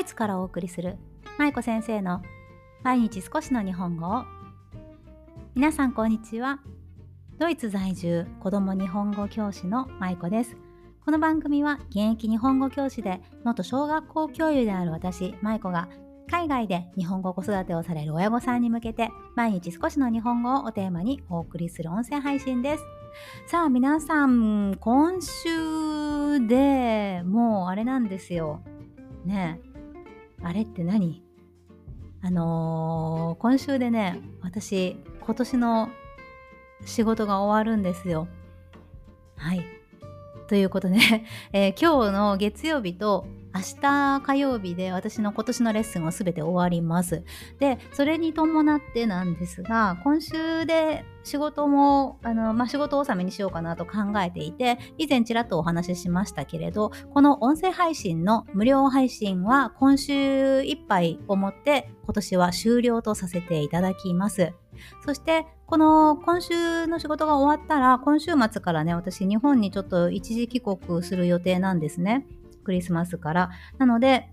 イツからお送りする舞子先生の毎日少しの日本語を。皆さんこんにちは。ドイツ在住子供日本語教師の舞子です。この番組は現役日本語教師で元小学校教諭である私舞子が海外で日本語子育てをされる親御さんに向けて毎日少しの日本語をおテーマにお送りする音声配信です。さあ皆さん今週でもうあれなんですよ。ねあれって何？あのー、今週でね、私、今年の仕事が終わるんですよ。はい。ということで、えー、今日の月曜日と明日火曜日で私の今年のレッスンは全て終わります。で、それに伴ってなんですが、今週で仕事も、あの、まあ、仕事納めにしようかなと考えていて、以前ちらっとお話ししましたけれど、この音声配信の無料配信は今週いっぱいをもって今年は終了とさせていただきます。そして、この今週の仕事が終わったら、今週末からね、私日本にちょっと一時帰国する予定なんですね。クリスマスから。なので、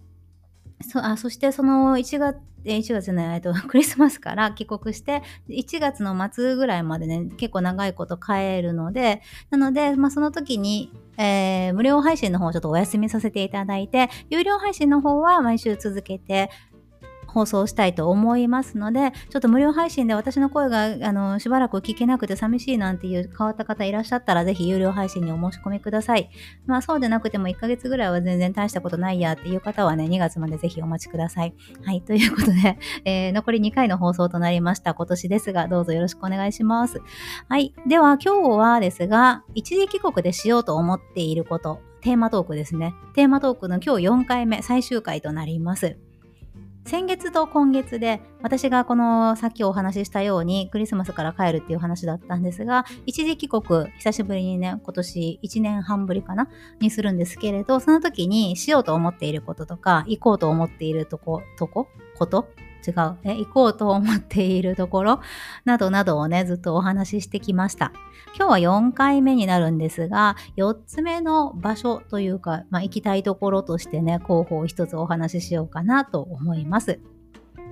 そあそしてその1月、1月じゃない、と、クリスマスから帰国して、1月の末ぐらいまでね、結構長いこと帰るので、なので、まあ、その時に、えー、無料配信の方をちょっとお休みさせていただいて、有料配信の方は毎週続けて、放送したいと思いますので、ちょっと無料配信で私の声があのしばらく聞けなくて寂しいなんていう変わった方いらっしゃったら、ぜひ有料配信にお申し込みください。まあそうでなくても1ヶ月ぐらいは全然大したことないやっていう方はね、2月までぜひお待ちください。はい、ということで、えー、残り2回の放送となりました。今年ですが、どうぞよろしくお願いします。はい、では今日はですが、一時帰国でしようと思っていること、テーマトークですね。テーマトークの今日4回目、最終回となります。先月と今月で私がこのさっきお話ししたようにクリスマスから帰るっていう話だったんですが一時帰国久しぶりにね今年1年半ぶりかなにするんですけれどその時にしようと思っていることとか行こうと思っているとことここと違う、え、行こうと思っているところ？などなどをね、ずっとお話ししてきました。今日は4回目になるんですが、4つ目の場所というか、まあ、行きたいところとしてね、候補を一つお話ししようかなと思います。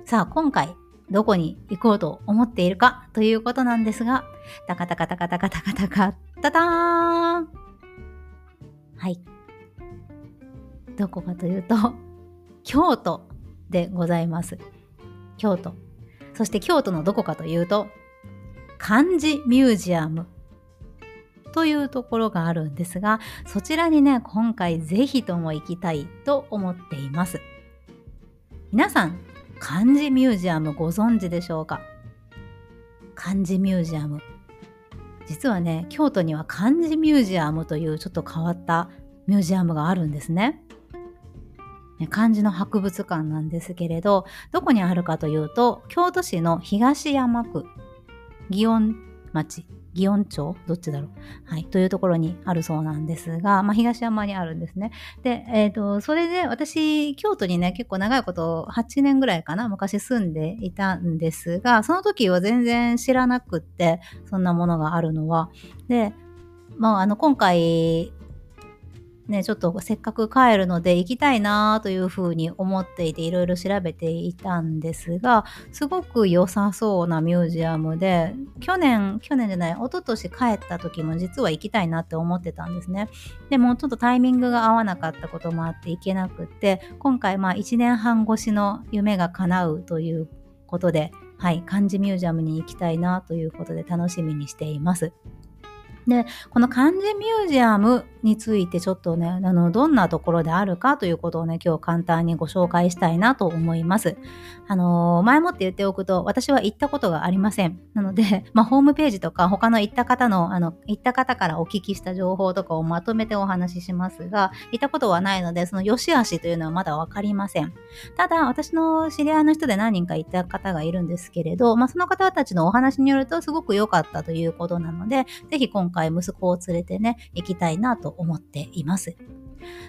さあ、今回、どこに行こうと思っているか？ということなんですが、タカタカタカタカタカタカタタンはい。どこかというと、京都でございます。京都。そして京都のどこかというと、漢字ミュージアムというところがあるんですが、そちらにね、今回ぜひとも行きたいと思っています。皆さん、漢字ミュージアムご存知でしょうか？漢字ミュージアム。実はね、京都には漢字ミュージアムというちょっと変わったミュージアムがあるんですね。漢字の博物館なんですけれど、どこにあるかというと、京都市の東山区、祇園町、祇園町どっちだろうはい。というところにあるそうなんですが、まあ、東山にあるんですね。で、えっ、ー、と、それで私、京都にね、結構長いこと、8年ぐらいかな、昔住んでいたんですが、その時は全然知らなくって、そんなものがあるのは。で、まあ、あの、今回、ね、ちょっとせっかく帰るので行きたいなというふうに思っていていろいろ調べていたんですがすごく良さそうなミュージアムで去年去年じゃない一昨年帰った時も実は行きたいなって思ってたんですね。でもちょっとタイミングが合わなかったこともあって行けなくて今回まあ1年半越しの夢が叶うということではい漢字ミュージアムに行きたいなということで楽しみにしています。で、この漢字ミュージアムについてちょっとね、あの、どんなところであるかということをね、今日簡単にご紹介したいなと思います。あのー、前もって言っておくと、私は行ったことがありません。なので、まあ、ホームページとか他の行った方の、あの、行った方からお聞きした情報とかをまとめてお話ししますが、行ったことはないので、その良し悪しというのはまだわかりません。ただ、私の知り合いの人で何人か行った方がいるんですけれど、まあ、その方たちのお話によるとすごく良かったということなので、ぜひ今回息子を連れてね、行きたいなと思っています。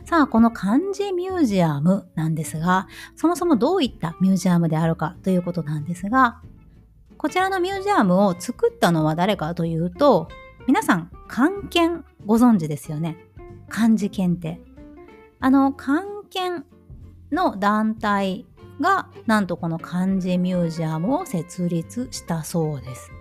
さあ、この漢字ミュージアムなんですが、そもそもどういったミュージアムであるかということなんですが、こちらのミュージアムを作ったのは誰かというと、皆さん、漢検ご存知ですよね。漢字検定。あの、漢検の団体がなんとこの漢字ミュージアムを設立したそうです。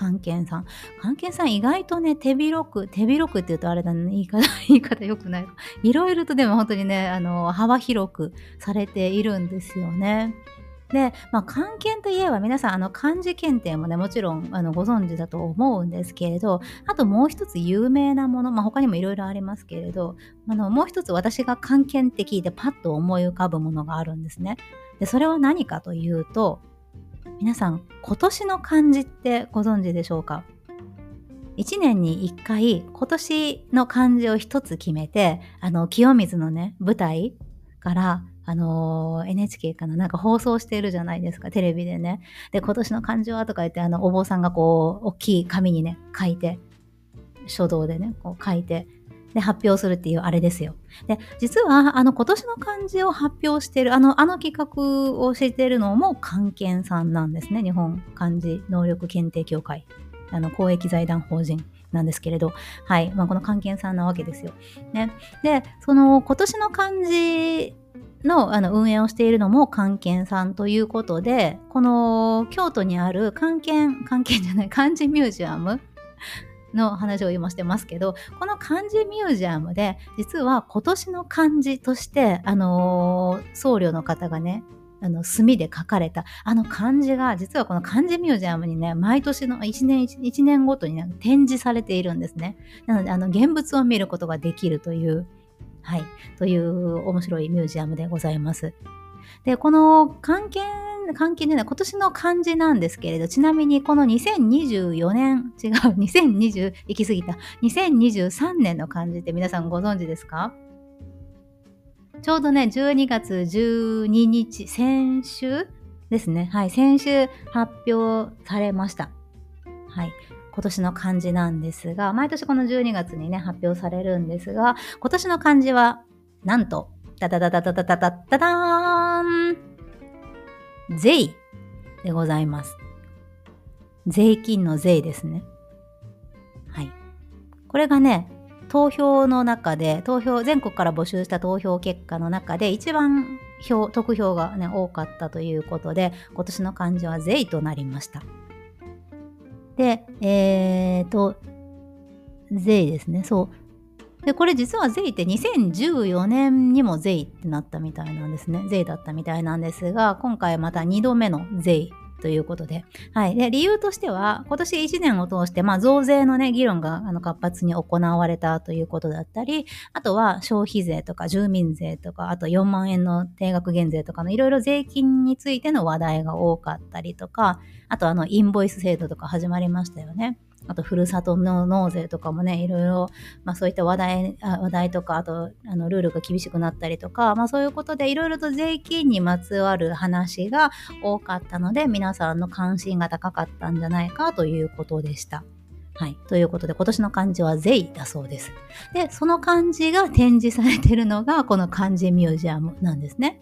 関係さん。関係さん意外とね、手広く、手広くって言うとあれだね、言い方、言い方良くない。いろいろとでも本当にね、あの、幅広くされているんですよね。で、まあ、漢検といえば皆さん、あの、漢字検定もね、もちろん、あの、ご存知だと思うんですけれど、あともう一つ有名なもの、まあ、他にもいろいろありますけれど、あの、もう一つ私が漢検って聞いてパッと思い浮かぶものがあるんですね。で、それは何かというと、皆さん、今年の漢字ってご存知でしょうか？1年に1回、今年の漢字を一つ決めて、あの、清水のね、舞台から、あの、NHK かな？なんか放送してるじゃないですか、テレビでね。で、今年の漢字はとか言って、あの、お坊さんがこう、大きい紙にね、書いて、書道でね、こう書いて、で、発表するっていうあれですよ。で、実は、あの、今年の漢字を発表してる、あの、あの企画をしてるのも、漢検さんなんですね。日本漢字能力検定協会。あの、公益財団法人なんですけれど、はい。まあ、この漢検さんなわけですよ。ね。で、その、今年の漢字のあの運営をしているのも漢検さんということで、この京都にある漢検、漢検じゃない、漢字ミュージアムの話を今してますけど、この漢字ミュージアムで、実は今年の漢字として、あのー、僧侶の方がね、あの、墨で書かれた、あの漢字が、実はこの漢字ミュージアムにね、毎年の1年、1年ごとに、ね、展示されているんですね。なので、あの、現物を見ることができるという、はい、という面白いミュージアムでございます。で、この関係関係ない今年の漢字なんですけれど、ちなみにこの2024年、違う、2020、行き過ぎた、2023年の漢字って皆さんご存知ですか？ちょうどね、12月12日、先週ですね。はい、先週発表されました。はい。今年の漢字なんですが、毎年この12月にね、発表されるんですが、今年の漢字は、なんと、ダダダダダダダダダーン税でございます。税金の税ですね。はい。これがね、投票の中で、投票、全国から募集した投票結果の中で一番票、得票がね、多かったということで、今年の漢字は税となりました。で、えーと、税ですね。そう。で、これ実はゼイって2014年にもゼイってなったみたいなんですね。ゼイだったみたいなんですが、今回また2度目のゼイということで。はい。で、理由としては、今年1年を通して、まあ、増税のね、議論があの活発に行われたということだったり、あとは消費税とか住民税とか、あと4万円の定額減税とかのいろいろ税金についての話題が多かったりとか、あとあの、インボイス制度とか始まりましたよね。あと、ふるさとの納税とかもね、いろいろ、まあそういった話題、話題とか、あと、あの、ルールが厳しくなったりとか、まあそういうことでいろいろと税金にまつわる話が多かったので、皆さんの関心が高かったんじゃないかということでした。はい。ということで、今年の漢字は税だそうです。で、その漢字が展示されているのが、この漢字ミュージアムなんですね。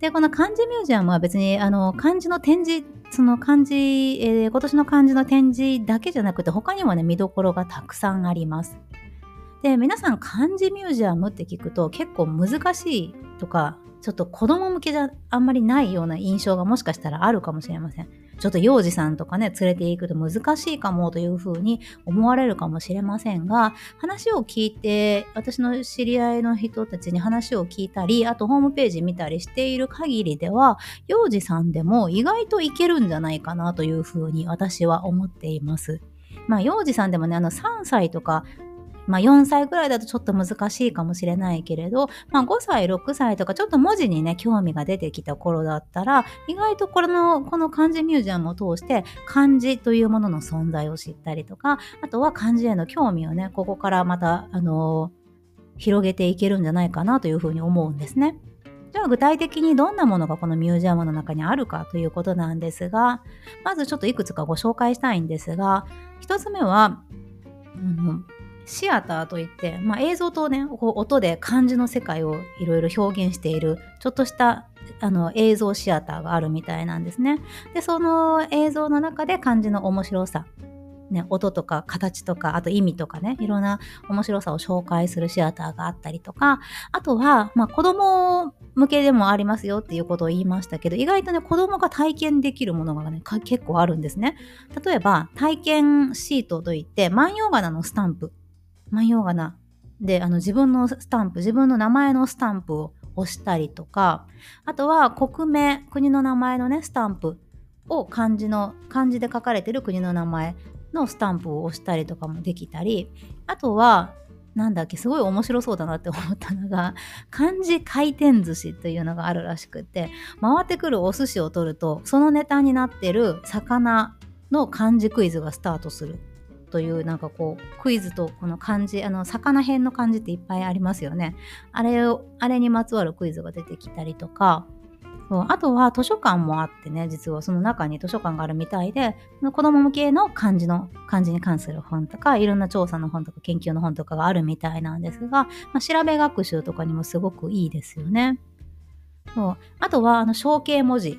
で、この漢字ミュージアムは別に、あの、漢字の展示、その漢字、えー、今年の漢字の展示だけじゃなくて、他にもね、見どころがたくさんあります。で、皆さん漢字ミュージアムって聞くと結構難しいとか、ちょっと子供向けじゃあんまりないような印象がもしかしたらあるかもしれません。ちょっと幼児さんとかね、連れて行くと難しいかもというふうに思われるかもしれませんが、話を聞いて、私の知り合いの人たちに話を聞いたり、あとホームページ見たりしている限りでは、幼児さんでも意外といけるんじゃないかなというふうに私は思っています。まあ、幼児さんでもね、あの3歳とかまあ4歳ぐらいだとちょっと難しいかもしれないけれど、まあ5歳、6歳とかちょっと文字にね、興味が出てきた頃だったら、意外とこの、この漢字ミュージアムを通して漢字というものの存在を知ったりとか、あとは漢字への興味をね、ここからまた、あの、広げていけるんじゃないかなというふうに思うんですね。じゃあ具体的にどんなものがこのミュージアムの中にあるかということなんですが、まずちょっといくつかご紹介したいんですが、一つ目は、うん、シアターといって、まあ、映像とねこう音で漢字の世界をいろいろ表現しているちょっとしたあの映像シアターがあるみたいなんですね。でその映像の中で漢字の面白さね、音とか形とか、あと意味とかね、いろんな面白さを紹介するシアターがあったりとか、あとは、まあ子供向けでもありますよっていうことを言いましたけど、意外とね、子供が体験できるものがね、結構あるんですね。例えば、体験シートといって、万葉仮名のスタンプ。万葉仮名で、あの、自分のスタンプ、自分の名前のスタンプを押したりとか、あとは国名、国の名前のね、スタンプを漢字の、漢字で書かれてる国の名前のスタンプを押したりとかもできたり、あとは、なんだっけ、すごい面白そうだなって思ったのが、漢字回転寿司というのがあるらしくて、回ってくるお寿司を取ると、そのネタになってる魚の漢字クイズがスタートする。というなんかこうクイズとこの漢字あの魚編の漢字っていっぱいありますよねあれをあれにまつわるクイズが出てきたりとかそうあとは図書館もあってね、実はその中に図書館があるみたいで、子供向けの漢字の、漢字に関する本とか、いろんな調査の本とか研究の本とかがあるみたいなんですが、まあ、調べ学習とかにもすごくいいですよね。そうあとは、あの、象形文字。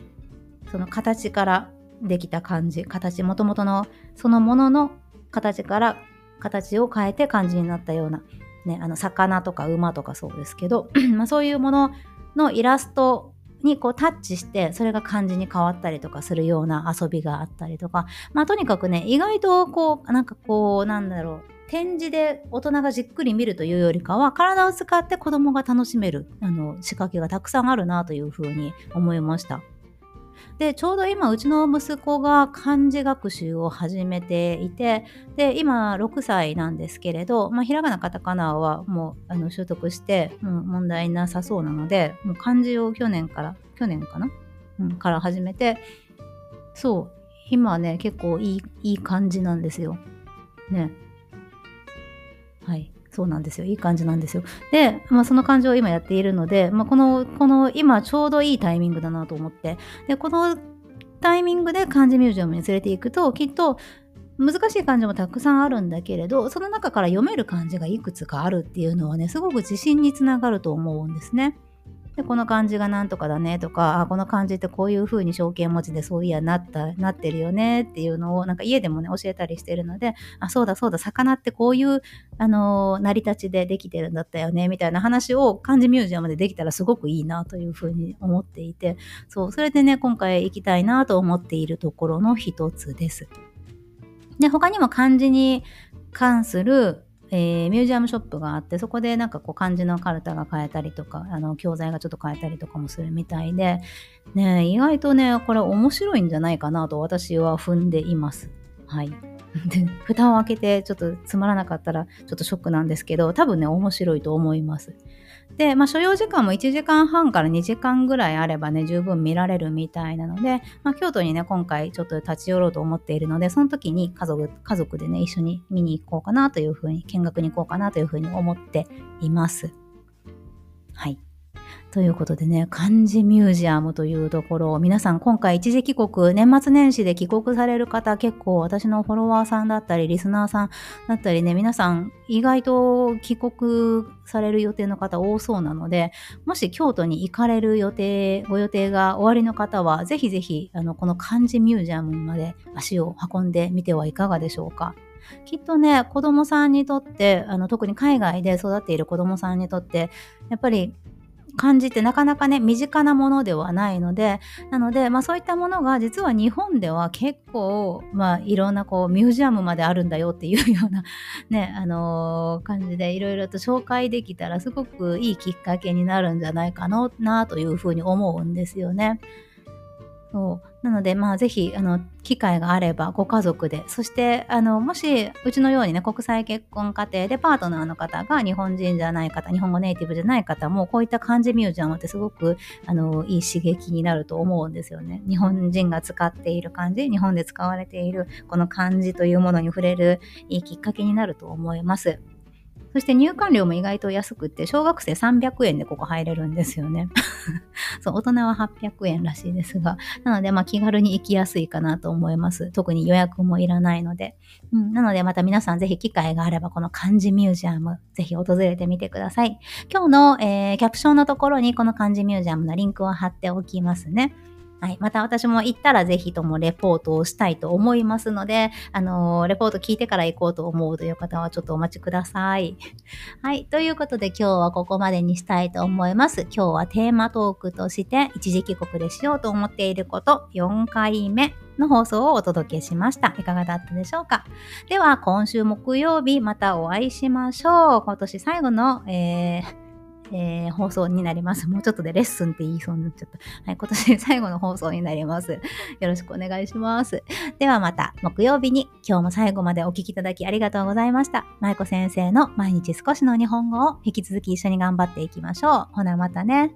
その形からできた漢字、形、もともとのそのものの形から形を変えて漢字になったような、ね、あの、魚とか馬とかそうですけど、まあそういうもののイラストにこうタッチしてそれが漢字に変わったりとかするような遊びがあったりとかまあとにかくね意外とこうなんかこうなんだろう展示で大人がじっくり見るというよりかは体を使って子供が楽しめるあの仕掛けがたくさんあるなというふうに思いました。でちょうど今うちの息子が漢字学習を始めていてで今6歳なんですけれど、まあ、ひらがなカタカナはもうあの習得して、うん、問題なさそうなのでもう漢字を去年から去年かな、うん、から始めてそう今はね結構いいいい感じなんですよ。ね。はい。そうなんですよ。いい感じなんですよ。で、まあ、その感じを今やっているので、まあ、この、この今ちょうどいいタイミングだなと思って、で、このタイミングで漢字ミュージアムに連れていくと、きっと難しい漢字もたくさんあるんだけれど、その中から読める漢字がいくつかあるっていうのはね、すごく自信につながると思うんですね。でこの漢字がなんとかだねとかあこの漢字ってこういう風に象形文字でそういやなったなってるよねっていうのをなんか家でもね教えたりしてるのであそうだそうだ魚ってこういうあのー、成り立ちでできてるんだったよねみたいな話を漢字ミュージアムでできたらすごくいいなという風に思っていてそうそれでね今回行きたいなと思っているところの一つです。で他にも漢字に関するえー、ミュージアムショップがあってそこでなんかこう漢字のカルタが変えたりとかあの教材がちょっと変えたりとかもするみたいで、ね、意外とねこれ面白いんじゃないかなと私は踏んでいます。はい。で蓋を開けてちょっとつまらなかったらちょっとショックなんですけど多分ね面白いと思います。で、まあ、所要時間も1時間半から2時間ぐらいあればね、十分見られるみたいなので、まあ、京都にね、今回ちょっと立ち寄ろうと思っているので、その時に家族、家族でね、一緒に見に行こうかなというふうに、見学に行こうかなというふうに思っています。はい。ということでね、漢字ミュージアムというところ皆さん今回一時帰国、年末年始で帰国される方結構私のフォロワーさんだったりリスナーさんだったりね、皆さん意外と帰国される予定の方多そうなので、もし京都に行かれる予定、ご予定が終わりの方は、ぜひぜひあのこの漢字ミュージアムまで足を運んでみてはいかがでしょうか。きっとね、子供さんにとって、あの特に海外で育っている子供さんにとって、やっぱり感じてなかなかね身近なものではないのでなので、まあ、そういったものが実は日本では結構、まあ、いろんなこうミュージアムまであるんだよっていうような ねあのー、感じでいろいろと紹介できたらすごくいいきっかけになるんじゃないかなというふうに思うんですよね。そうなので、まあ、ぜひ、あの、機会があれば、ご家族で、そして、あの、もし、うちのようにね、国際結婚家庭でパートナーの方が日本人じゃない方、日本語ネイティブじゃない方も、こういった漢字ミュージアムってすごく、あの、いい刺激になると思うんですよね。日本人が使っている漢字、日本で使われている、この漢字というものに触れる、いいきっかけになると思います。そして入館料も意外と安くて、小学生300円でここ入れるんですよね。そう、大人は800円らしいですが、なので、まあ気軽に行きやすいかなと思います。特に予約もいらないので。うん、なので、また皆さんぜひ機会があれば、この漢字ミュージアム、ぜひ訪れてみてください。今日の、えー、キャプションのところにこの漢字ミュージアムのリンクを貼っておきますね。はい。また私も行ったらぜひともレポートをしたいと思いますので、あのー、レポート聞いてから行こうと思うという方はちょっとお待ちください。はい。ということで今日はここまでにしたいと思います。今日はテーマトークとして一時帰国でしようと思っていること4回目の放送をお届けしました。いかがだったでしょうか？では今週木曜日またお会いしましょう。今年最後の、えーえー、放送になります。もうちょっとでレッスンって言いそうになっちゃった。はい、今年最後の放送になります。よろしくお願いします。ではまた木曜日に今日も最後までお聴きいただきありがとうございました。舞子先生の毎日少しの日本語を引き続き一緒に頑張っていきましょう。ほなまたね。